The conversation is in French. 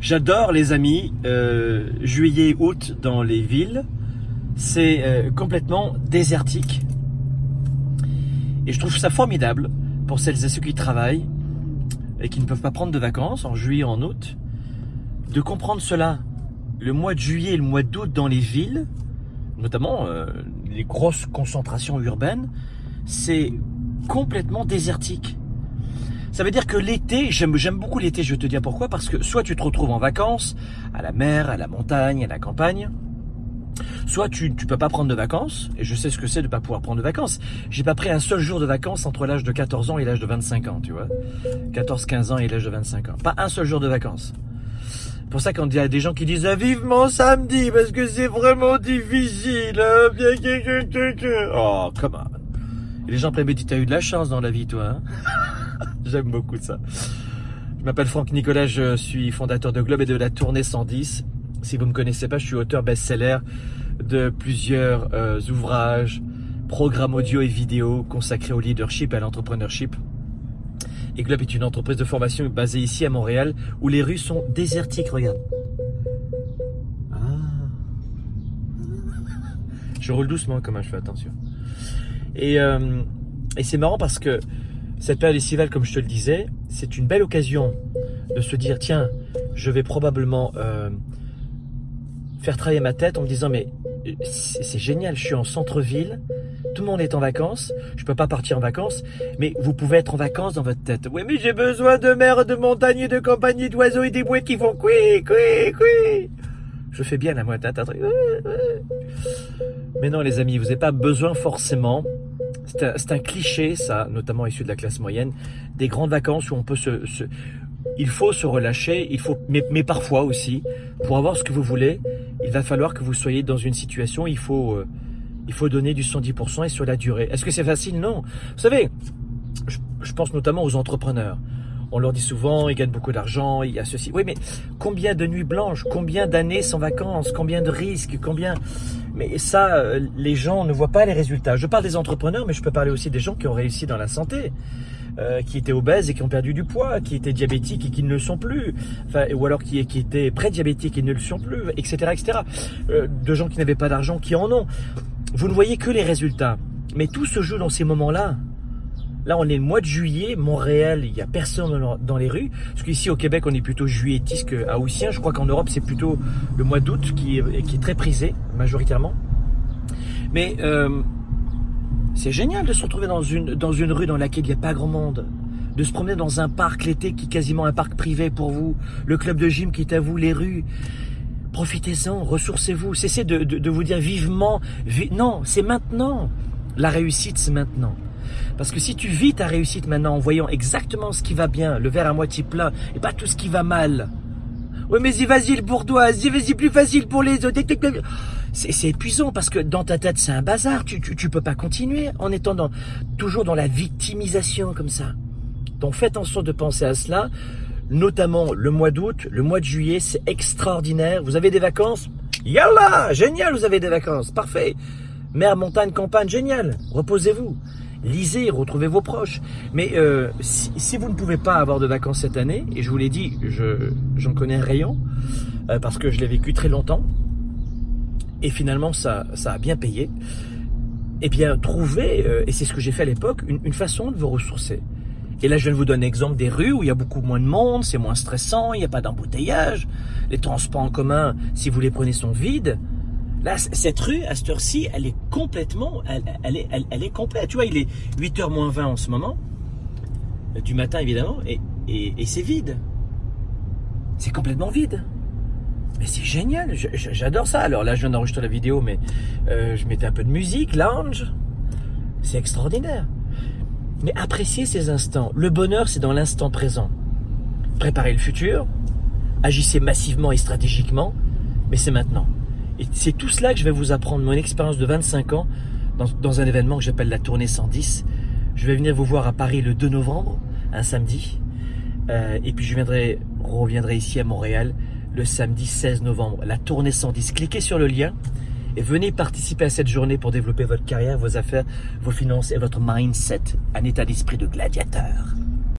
J'adore les amis, euh, juillet, août dans les villes, c'est euh, complètement désertique. Et je trouve ça formidable pour celles et ceux qui travaillent et qui ne peuvent pas prendre de vacances en juillet, en août, de comprendre cela. Le mois de juillet et le mois d'août dans les villes, notamment euh, les grosses concentrations urbaines, c'est complètement désertique. Ça veut dire que l'été, j'aime, j'aime beaucoup l'été, je vais te dire pourquoi, parce que soit tu te retrouves en vacances, à la mer, à la montagne, à la campagne, soit tu ne peux pas prendre de vacances, et je sais ce que c'est de pas pouvoir prendre de vacances. J'ai pas pris un seul jour de vacances entre l'âge de 14 ans et l'âge de 25 ans, tu vois. 14, 15 ans et l'âge de 25 ans. Pas un seul jour de vacances. Pour ça quand il y a des gens qui disent ah, vivement samedi parce que c'est vraiment difficile. Hein, Oh, come on. Et les gens disent t'as eu de la chance dans la vie toi. Hein J'aime beaucoup ça. Je m'appelle Franck Nicolas, je suis fondateur de Globe et de la Tournée 110. Si vous ne me connaissez pas, je suis auteur best-seller de plusieurs euh, ouvrages, programmes audio et vidéo consacrés au leadership et à l'entrepreneurship. Et Globe est une entreprise de formation basée ici à Montréal où les rues sont désertiques, regarde. Ah. Je roule doucement comme je fais attention. Et, euh, et c'est marrant parce que cette période estivale, comme je te le disais, c'est une belle occasion de se dire, tiens, je vais probablement euh, faire travailler ma tête en me disant, mais c'est génial, je suis en centre-ville, tout le monde est en vacances, je peux pas partir en vacances, mais vous pouvez être en vacances dans votre tête. Oui, mais j'ai besoin de mer, de montagne, de compagnie, d'oiseaux et des bouées qui font oui, oui, oui. Je fais bien la moitié. Mais non, les amis, vous n'avez pas besoin forcément c'est un, cliché, ça, notamment issu de la classe moyenne, des grandes vacances où on peut se, il faut se relâcher, il faut, mais, parfois aussi, pour avoir ce que vous voulez, il va falloir que vous soyez dans une situation, il faut, euh, il faut donner du 110% et sur la durée. Est-ce que c'est facile? Non. Vous savez, je, pense notamment aux entrepreneurs. On leur dit souvent, ils gagnent beaucoup d'argent, il y a ceci. Oui, mais combien de nuits blanches, combien d'années sans vacances, combien de risques, combien mais ça, euh, les gens ne voient pas les résultats. Je parle des entrepreneurs, mais je peux parler aussi des gens qui ont réussi dans la santé. Euh, qui étaient obèses et qui ont perdu du poids, qui étaient diabétiques et qui ne le sont plus, ou alors qui, qui étaient pré-diabétiques et ne le sont plus, etc., etc. Euh, de gens qui n'avaient pas d'argent, qui en ont. Vous ne voyez que les résultats. Mais tout se joue dans ces moments-là. Là, on est le mois de juillet, Montréal, il n'y a personne dans les rues. Parce qu'ici au Québec, on est plutôt juilletiste Haussien. Je crois qu'en Europe, c'est plutôt le mois d'août qui est, très prisé, majoritairement. Mais euh, c'est génial de se retrouver dans une, rue dans laquelle il n'y a pas grand monde. De se promener dans un parc l'été qui est quasiment un parc privé pour vous. Le club de gym qui est à vous, les rues. Profitez-en, ressourcez-vous. Cessez de, vous dire vivement. non, c'est maintenant. La réussite, c'est maintenant. Parce que si tu vis ta réussite maintenant en voyant exactement ce qui va bien, le verre à moitié plein, et pas tout ce qui va mal. Oui, mais y vas-y le bourdoise, y vas-y plus facile pour les autres. C'est épuisant parce que dans ta tête c'est un bazar. Tu, tu, peux pas continuer en étant toujours dans la victimisation comme ça. Donc faites en sorte de penser à cela. Notamment le mois d'août, le mois de juillet, c'est extraordinaire. Vous avez des vacances? Yallah Génial, vous avez des vacances. Parfait. Mer, montagne, campagne, génial. Reposez-vous lisez, retrouvez vos proches. Mais euh, si, vous ne pouvez pas avoir de vacances cette année, et je vous l'ai dit, j'en connais un rayon, euh, parce que je l'ai vécu très longtemps, et finalement ça, ça a bien payé, eh bien trouvez, euh, et c'est ce que j'ai fait à l'époque, une, une, façon de vous ressourcer. Et là, je viens de vous donner l'exemple des rues où il y a beaucoup moins de monde, c'est moins stressant, il n'y a pas d'embouteillage. Les transports en commun, si vous les prenez, sont vides. Là, cette rue, à cette heure-ci, elle est complètement, elle, est, elle, est complète. Tu vois, il est 8h moins 20 en ce moment, euh, du matin évidemment, et, c'est vide. C'est complètement vide. Mais c'est génial, j'adore ça. Alors là, je viens d'enregistrer la vidéo, mais euh, je mettais un peu de musique, lounge. C'est extraordinaire. Mais appréciez ces instants. Le bonheur, c'est dans l'instant présent. Préparez le futur, agissez massivement et stratégiquement, mais c'est maintenant. Et c'est tout cela que je vais vous apprendre, mon expérience de 25 ans, dans, un événement que j'appelle la tournée 110. Je vais venir vous voir à Paris le 2 novembre, un samedi. Euh, et puis je viendrai, reviendrai ici à Montréal le samedi 16 novembre, la tournée 110. Cliquez sur le lien et venez participer à cette journée pour développer votre carrière, vos affaires, vos finances et votre mindset, un état d'esprit de gladiateur.